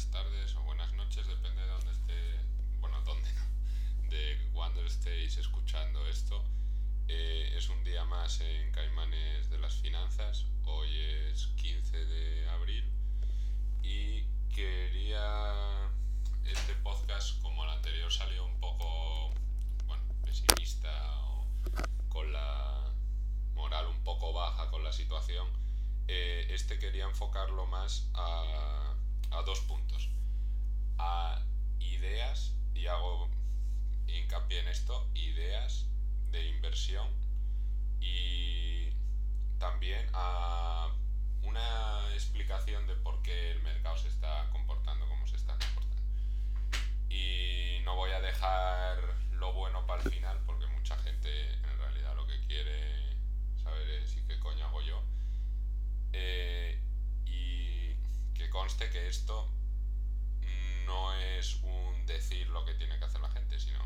buenas tardes o buenas noches, depende de dónde esté, bueno, dónde no, de cuándo estéis escuchando esto. Eh, es un día más en Caimanes de las Finanzas, hoy es 15 de abril y quería este podcast como el anterior salió un poco, bueno, pesimista o con la moral un poco baja con la situación, eh, este quería enfocarlo más a, a dos puntos. A ideas, y hago hincapié en esto, ideas de inversión y también a una explicación de por qué el mercado se está comportando como se está comportando. Y no voy a dejar lo bueno para el final porque mucha gente en realidad lo que quiere saber es y qué coño hago yo. Eh, conste que esto no es un decir lo que tiene que hacer la gente, sino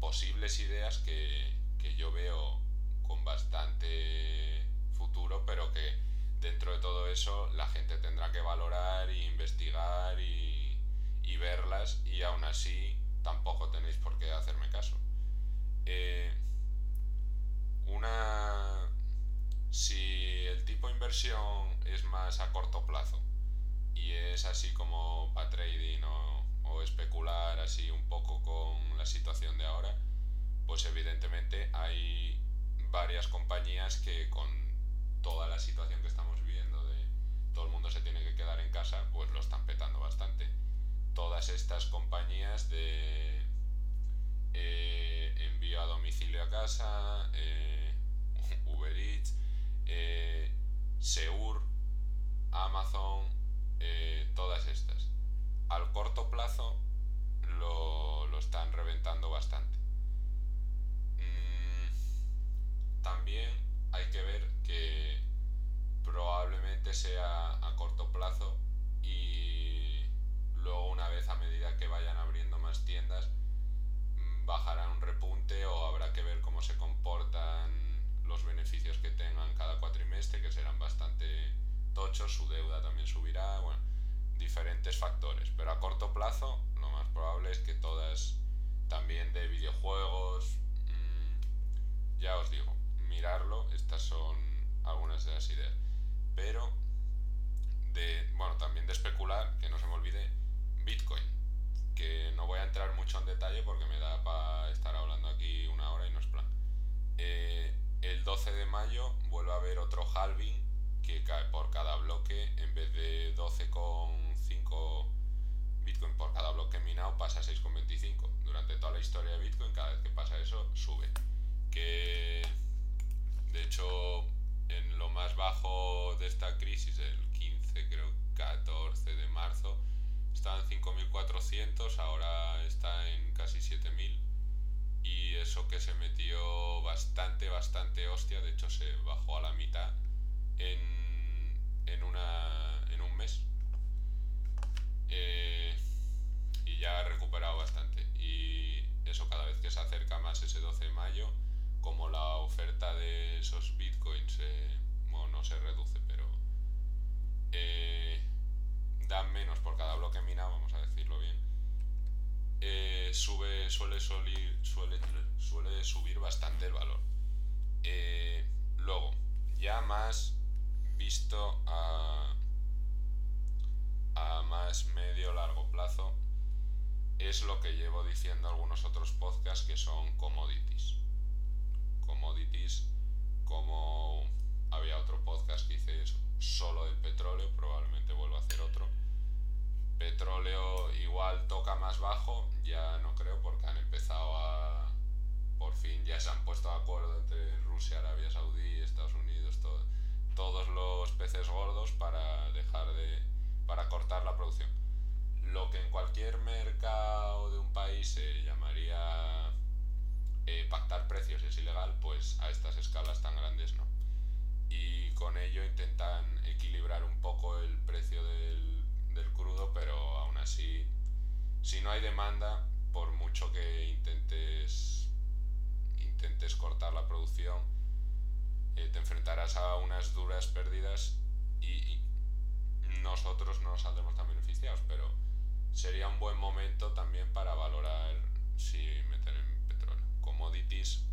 posibles ideas que, que yo veo con bastante futuro, pero que dentro de todo eso la gente tendrá que valorar e investigar y, y verlas y aún así tampoco tenéis por qué hacerme caso. Eh, una si el tipo de inversión es más a corto plazo es así como para trading o, o especular así un poco con la situación de ahora, pues evidentemente hay varias compañías que con toda la situación que estamos viviendo de todo el mundo se tiene que quedar en casa, pues lo están petando bastante. Todas estas compañías de eh, envío a domicilio a casa, eh, probable es que todas también de videojuegos, mmm, ya os digo, mirarlo, estas son algunas de las ideas. Pero de, bueno, también de especular, que no se me olvide, Bitcoin, que no voy a entrar mucho en detalle porque me da para estar hablando aquí una hora y no es plan. Eh, el 12 de mayo vuelve a haber otro halving que por cada bloque en vez de 12,5 Bitcoin por cada bloque minado pasa a 6,25. Durante toda la historia de Bitcoin, cada vez que pasa eso, sube. Que de hecho, en lo más bajo de esta crisis, el 15, creo, 14 de marzo, estaba en 5.400, ahora está en casi 7.000. Y eso que se metió bastante, bastante hostia, de hecho se bajó a la mitad en, en, una, en un mes. Eh, y ya ha recuperado bastante. Y eso cada vez que se acerca más ese 12 de mayo, como la oferta de esos bitcoins eh, no se reduce, pero eh, dan menos por cada bloque minado, vamos a decirlo bien, eh, sube, suele, solir, suele, suele subir bastante el valor. Luego, ya más visto a, a más medio largo plazo, es lo que llevo diciendo algunos otros podcasts que son commodities commodities como había otro podcast que hice eso, solo del petróleo, probablemente vuelva a hacer otro. Petróleo igual toca más bajo, ya no creo porque han empezado a... Por fin ya se han puesto de acuerdo entre Rusia, Arabia Saudí, Estados Unidos, todo, todos los peces gordos para dejar es ilegal, pues a estas escalas tan grandes no. Y con ello intentan equilibrar un poco el precio del, del crudo, pero aún así, si no hay demanda, por mucho que intentes, intentes cortar la producción, eh, te enfrentarás a unas duras pérdidas y, y nosotros no saldremos tan beneficiados, pero sería un buen momento también para valorar si meter en petróleo. Commodities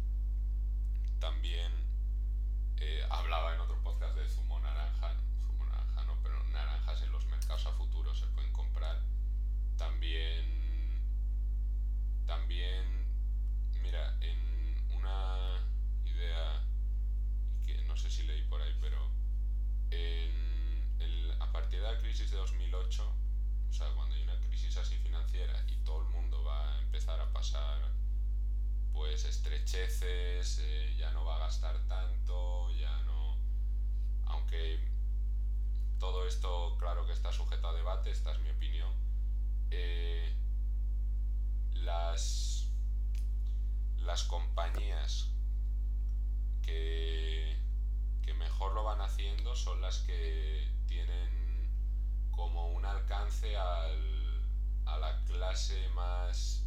son las que tienen como un alcance al, a la clase más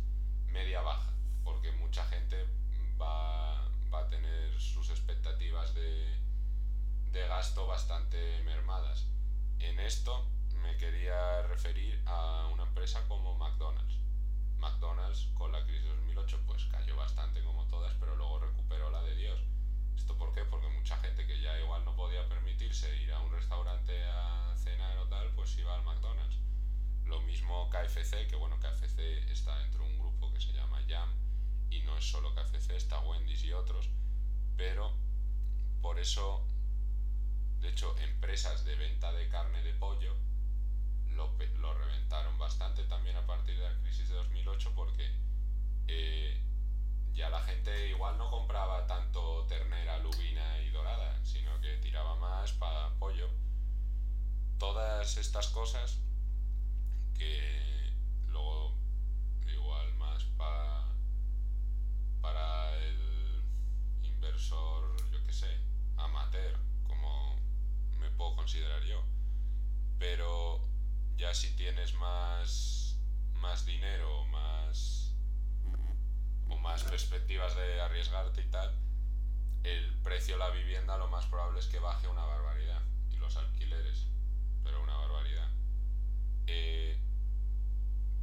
media-baja porque mucha gente va, va a tener sus expectativas de, de gasto bastante mermadas. En esto me quería referir a una empresa como McDonald's. McDonald's con la crisis de 2008 pues cayó bastante como todas, pero luego recuperó la de Dios. ¿Esto por qué? Porque mucha gente que ya igual no podía permitirse ir a un restaurante a cenar o tal, pues iba al McDonald's. Lo mismo KFC, que bueno, KFC está dentro de un grupo que se llama Jam, y no es solo KFC, está Wendy's y otros, pero por eso, de hecho, empresas de venta de carne de pollo lo, reventaron bastante también a partir de la crisis de 2008 porque eh, ya la gente igual no compraba tanto ternera, lubina y dorada, sino que tiraba más para pollo. Todas estas cosas que luego igual más para para el inversor, yo que sé, amateur, como me puedo considerar yo. Pero ya si tienes más, más dinero más, más perspectivas de arriesgarte y tal, el precio de la vivienda lo más probable es que baje una barbaridad. Y los alquileres, pero una barbaridad. Eh,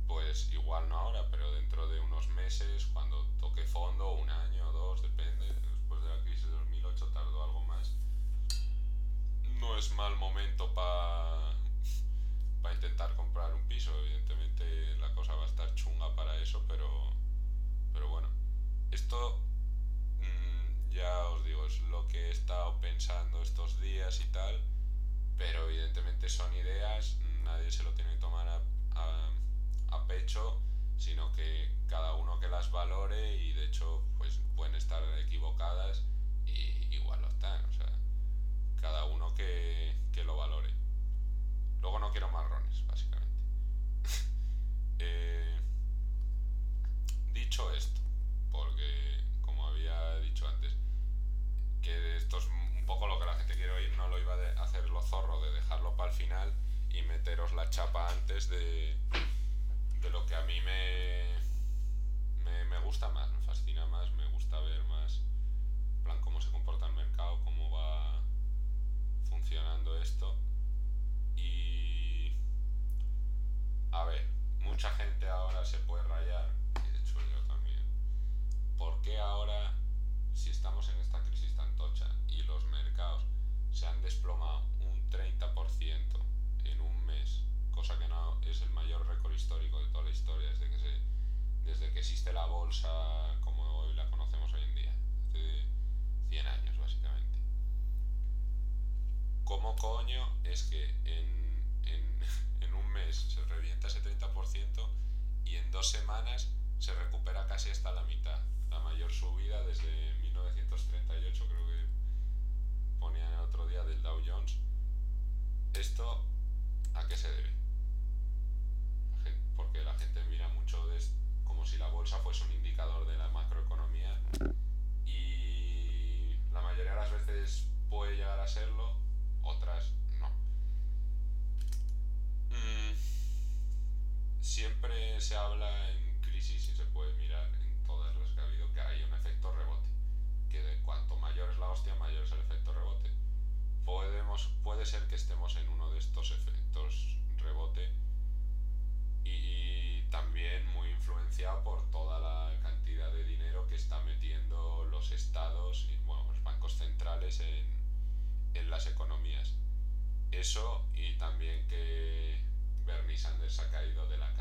pues igual no ahora, pero dentro de unos meses, cuando toque fondo, un año o dos, depende, después de la crisis de 2008 tardó algo más, no es mal momento para intentar comprar un piso, evidentemente la cosa va a estar chunga para eso, pero, pero bueno, esto mmm, ya os digo, es lo que he estado pensando estos días y tal, pero evidentemente son ideas, nadie se lo tiene que tomar a, a a pecho, sino que cada uno que las valore y de hecho pues pueden estar equivocadas y igual lo están, o sea, cada uno que, que lo valore. Luego no quiero marrones, básicamente. eh, dicho esto, antes de, lo que a mí me, dos semanas se recupera casi hasta la mitad? La mayor subida desde 1938 creo que ponían el otro día del Dow Jones. ¿Esto a qué se debe? porque la gente mira mucho de, como si la bolsa fuese un indicador de la macroeconomía y la mayoría de las veces puede llegar a serlo, otras no. siempre se habla en crisis y se puede mirar en todas las que ha habido que hay un efecto rebote, que de cuanto mayor es la hostia, mayor es el efecto rebote. Podemos, puede ser que estemos en uno de estos efectos rebote y, y también muy influenciado por toda la cantidad de dinero que está metiendo los estados y bueno, los bancos centrales en, en las economías. Eso y también que Bernie Sanders ha caído de la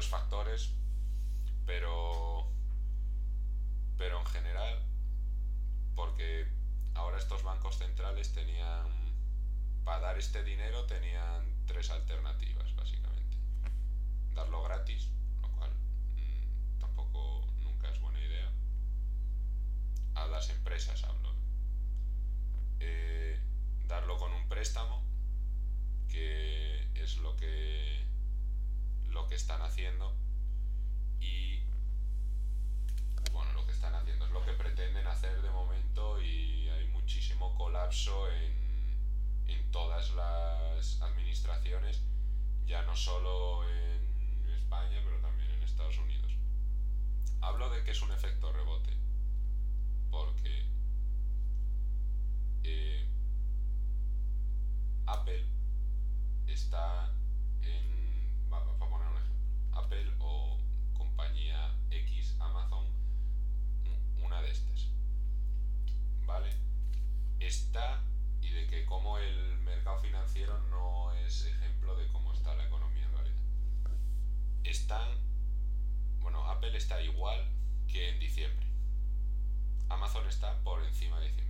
Varios factores, pero, pero en general, porque ahora estos bancos centrales tenían, para dar este dinero tenían tres alternativas, básicamente. Darlo gratis, Y bueno, lo que están haciendo es lo que pretenden hacer de momento y hay muchísimo colapso en, en todas las administraciones, ya no solo en España, pero también en Estados Unidos. Hablo de que es un efecto rebote, porque eh, Apple está en, Apple o compañía X, Amazon, una de estas, ¿vale? Está y de que como el mercado financiero no es ejemplo de cómo está la economía en realidad. Están, bueno, Apple está igual que en diciembre. Amazon está por encima de diciembre.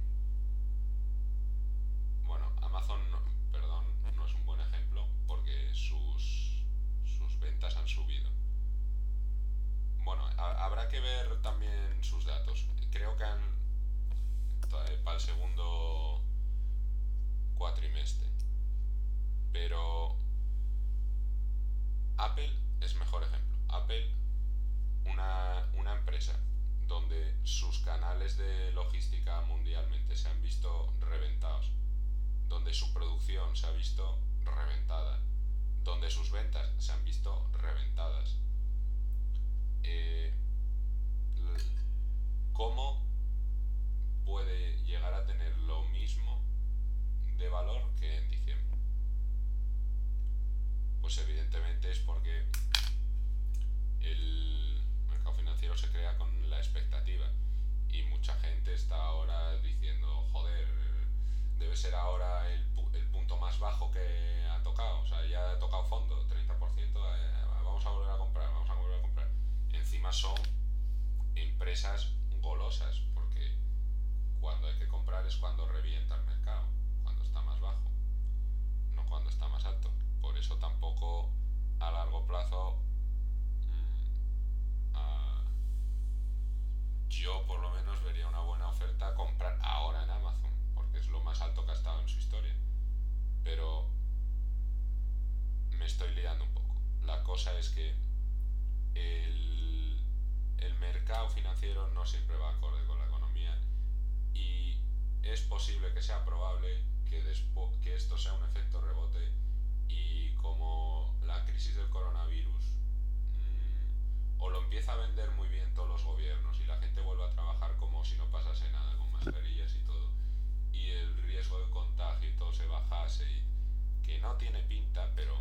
Sus canales de logística mundialmente se han visto reventados, donde su producción se ha visto reventada, donde sus ventas se han visto reventadas. Eh, ¿Cómo puede llegar a tener lo mismo de valor que en diciembre? Pues evidentemente es porque el mercado financiero se crea con la expectativa y mucha gente está ahora diciendo, joder, debe ser ahora el, el punto más bajo que ha tocado, o sea, ya ha tocado fondo, 30%, eh, vamos a volver a comprar, vamos a volver a comprar. Encima son empresas golosas, porque cuando hay que comprar es cuando revienta el mercado, cuando está más bajo, no cuando está más alto. Por eso tampoco a largo plazo yo por lo menos vería una buena oferta comprar ahora en Amazon, porque es lo más alto que ha estado en su historia. Pero me estoy liando un poco. La cosa es que el, el mercado financiero no siempre va acorde con la economía y es posible que sea probable que, que esto sea un efecto rebote y como la crisis del coronavirus o lo empieza a vender muy bien todos los gobiernos y la gente vuelve a trabajar como si no pasase nada, con mascarillas y todo, y el riesgo de contagio y todo se bajase, que no tiene pinta, pero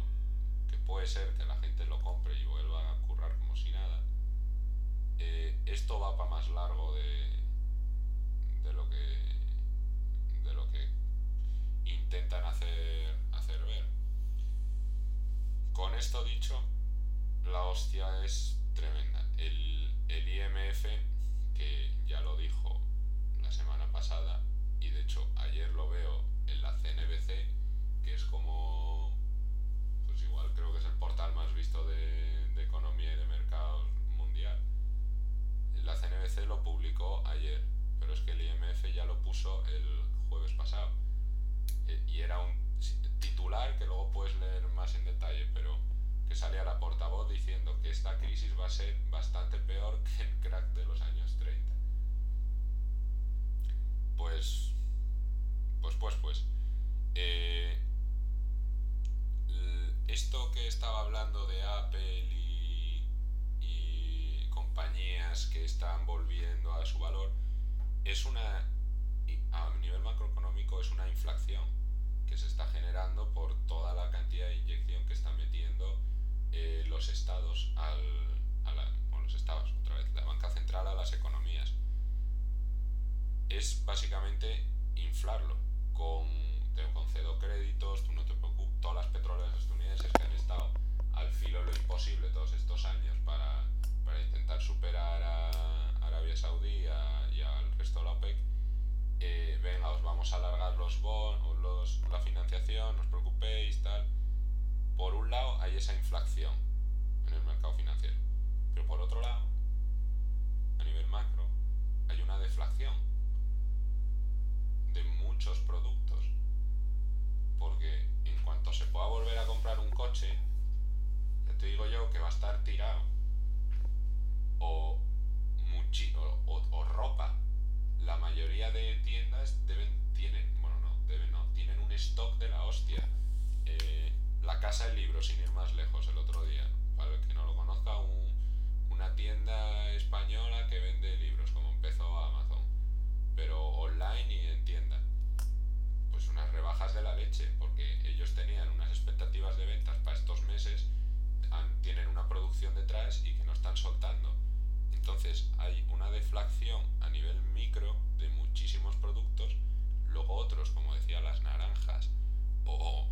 que puede ser que la gente lo compre y vuelva a currar como si nada, eh, esto va para más largo de, de lo que de lo que intentan hacer, hacer ver. Con esto dicho, la hostia es tremenda. El, el IMF, que ya lo dijo la semana pasada, y de hecho ayer lo veo en la CNBC, que es como, pues igual creo que es el portal más visto de, de economía y de mercados mundial. La CNBC lo publicó ayer, pero es que el IMF ya lo puso el jueves pasado. E, y era un titular que luego puedes leer más en detalle, pero que salía la portavoz diciendo que esta crisis va a ser bastante peor que el crack de los años 30. Pues, pues, pues, pues. Eh, esto que estaba hablando de Apple y, y compañías que están volviendo a su valor es una, a nivel macroeconómico, es una inflación que se está generando por toda la cantidad de inyección que están metiendo eh, los estados al, a la, o los estados, otra vez, la banca central a las economías. Es básicamente inflarlo con, te concedo créditos, tú no te preocupes, todas las petroleras estadounidenses que han estado al filo lo imposible todos estos años para, para intentar superar a Arabia Saudí y al resto de la OPEC, eh, venga, os vamos a alargar los bonos, los, la financiación, no os preocupéis, tal. Por un lado hay esa inflación en el mercado financiero, pero por otro lado, a nivel macro, hay una deflación de muchos productos. Porque en cuanto se pueda volver a comprar un coche, ya te digo yo que va a estar tirado. O, o- o ropa. La mayoría de tiendas deben, tienen, bueno, no, deben no, tienen un stock de la hostia. Eh, la Casa del Libro, sin ir más lejos, el otro día. Para el que no lo conozca, un- una tienda española que vende libros, como empezó Amazon. Pero online y en tienda. Pues unas rebajas de la leche, porque ellos tenían unas expectativas de ventas para estos meses, han- tienen una producción detrás y que no están soltando. Entonces hay una deflación a nivel micro de muchísimos productos, luego otros, como decía, las naranjas, o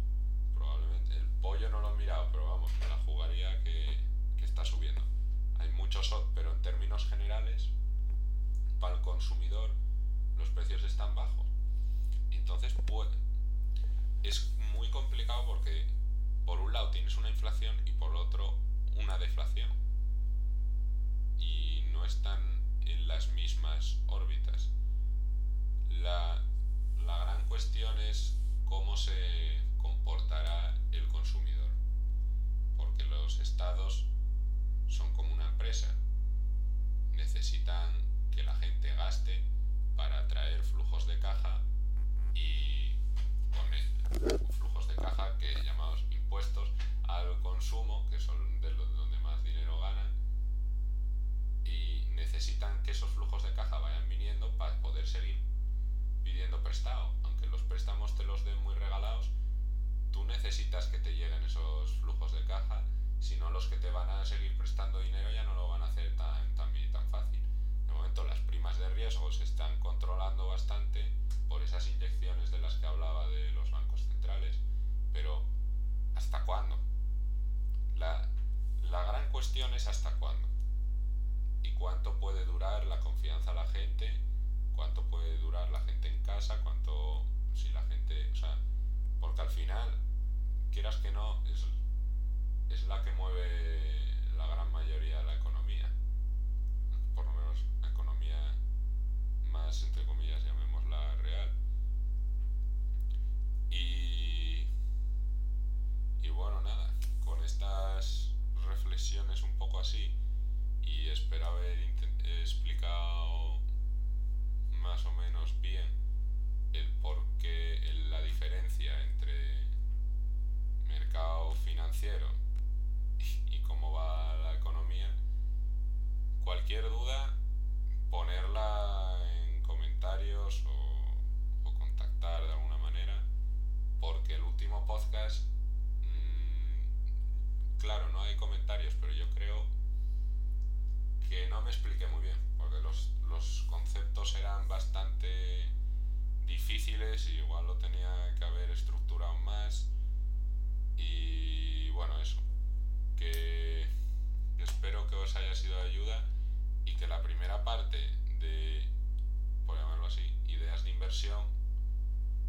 probablemente el pollo no lo he mirado, pero vamos, me la jugaría que, que está subiendo. Hay muchos, o- pero en términos generales, para el consumidor los precios están bajos. Entonces, pues, es muy complicado porque por un lado tienes una inflación y por otro una deflación. Y no están en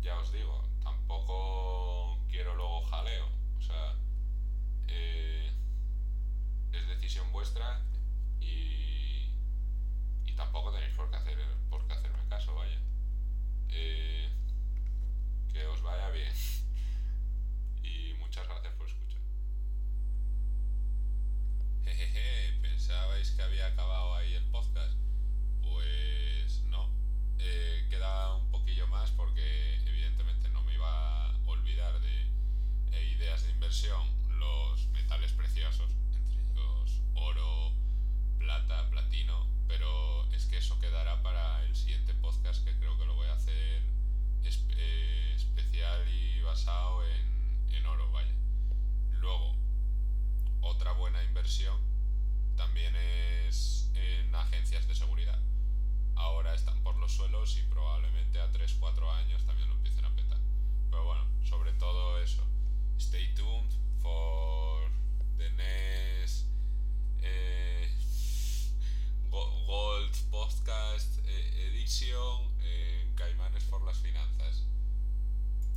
ya os digo, tampoco quiero luego jaleo, o sea, eh, es decisión vuestra y, y tampoco tenéis por qué, hacer, por qué hacerme caso, vaya. Eh, que os vaya bien